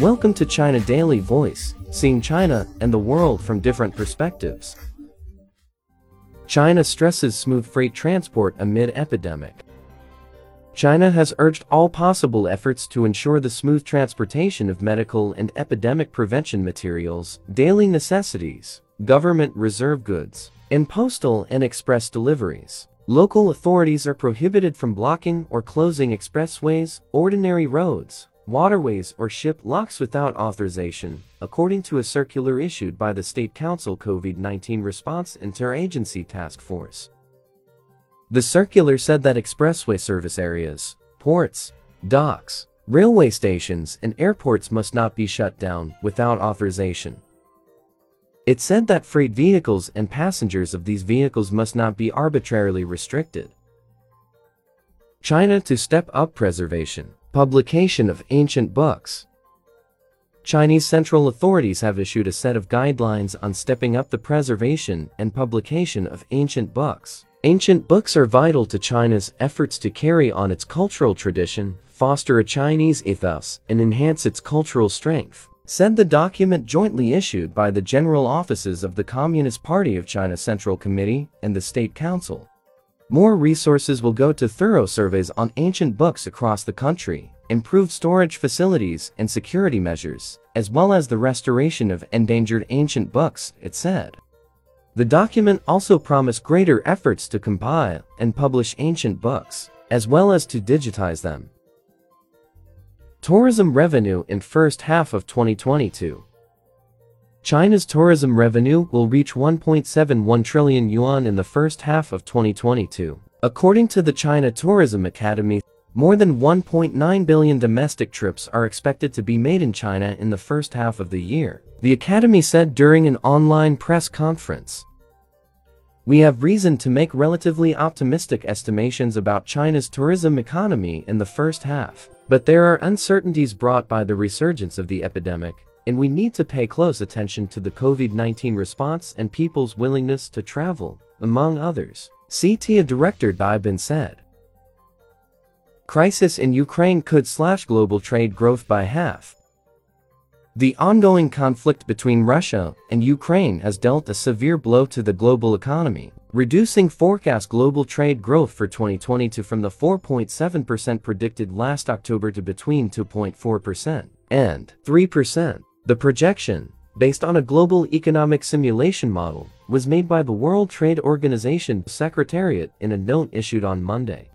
Welcome to China Daily Voice, seeing China and the world from different perspectives. China stresses smooth freight transport amid epidemic. China has urged all possible efforts to ensure the smooth transportation of medical and epidemic prevention materials, daily necessities, government reserve goods, and postal and express deliveries. Local authorities are prohibited from blocking or closing expressways, ordinary roads, waterways or ship locks without authorization, according to a circular issued by the State Council COVID-19 Response Interagency Task Force. The circular said that expressway service areas, ports, docks, railway stations, and airports must not be shut down without authorization. It said that freight vehicles and passengers of these vehicles must not be arbitrarily restricted. China to step up preservation, publication of ancient books. Chinese central authorities have issued a set of guidelines on stepping up the preservation and publication of ancient books. Ancient books are vital to China's efforts to carry on its cultural tradition, foster a Chinese ethos, and enhance its cultural strength said the document jointly issued by the General Offices of the Communist Party of China Central Committee and the State Council. More resources will go to thorough surveys on ancient books across the country, improved storage facilities and security measures, as well as the restoration of endangered ancient books, it said. The document also promised greater efforts to compile and publish ancient books, as well as to digitize them. Tourism revenue in first half of 2022. China's tourism revenue will reach 1.71 trillion yuan in the first half of 2022. According to the China Tourism Academy, more than 1.9 billion domestic trips are expected to be made in China in the first half of the year, the Academy said during an online press conference. We have reason to make relatively optimistic estimations about China's tourism economy in the first half. But there are uncertainties brought by the resurgence of the epidemic, and we need to pay close attention to the COVID-19 response and people's willingness to travel, among others. CTA Director Dai said. Crisis in Ukraine could slash global trade growth by half. The ongoing conflict between Russia and Ukraine has dealt a severe blow to the global economy reducing forecast global trade growth for 2022 from the 4.7% predicted last October to between 2.4% and 3%. The projection, based on a global economic simulation model, was made by the World Trade Organization Secretariat in a note issued on Monday.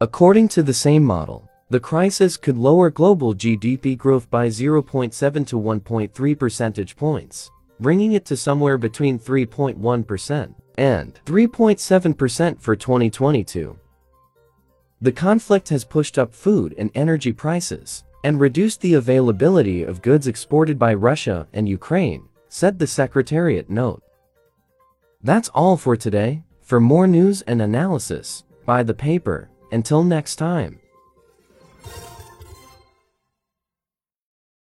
According to the same model, the crisis could lower global GDP growth by 0.7 to 1.3 percentage points, bringing it to somewhere between 3.1% and 3.7% for 2022. The conflict has pushed up food and energy prices and reduced the availability of goods exported by Russia and Ukraine, said the Secretariat note. That's all for today. For more news and analysis, buy the paper. Until next time.